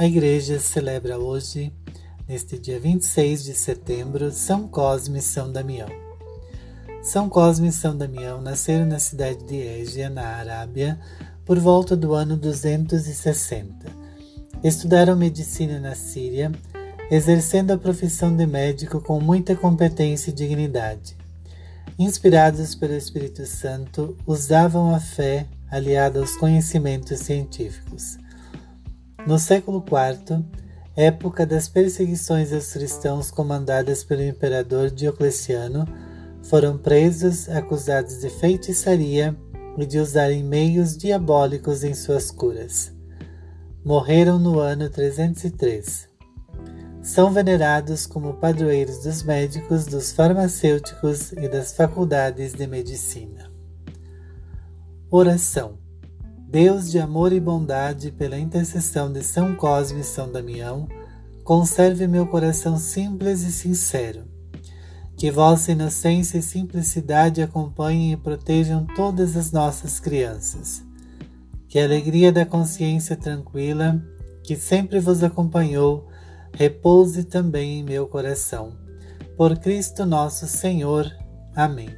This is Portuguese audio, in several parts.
A Igreja celebra hoje, neste dia 26 de setembro, São Cosme e São Damião. São Cosme e São Damião nasceram na cidade de Égia, na Arábia, por volta do ano 260. Estudaram medicina na Síria, exercendo a profissão de médico com muita competência e dignidade. Inspirados pelo Espírito Santo, usavam a fé aliada aos conhecimentos científicos. No século IV, época das perseguições aos cristãos comandadas pelo imperador Diocleciano, foram presos acusados de feitiçaria e de usarem meios diabólicos em suas curas. Morreram no ano 303. São venerados como padroeiros dos médicos, dos farmacêuticos e das faculdades de medicina. Oração Deus de amor e bondade, pela intercessão de São Cosme e São Damião, conserve meu coração simples e sincero. Que vossa inocência e simplicidade acompanhem e protejam todas as nossas crianças. Que a alegria da consciência tranquila, que sempre vos acompanhou, repouse também em meu coração. Por Cristo nosso Senhor. Amém.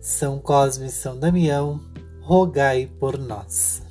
São Cosme e São Damião, rogai por nós.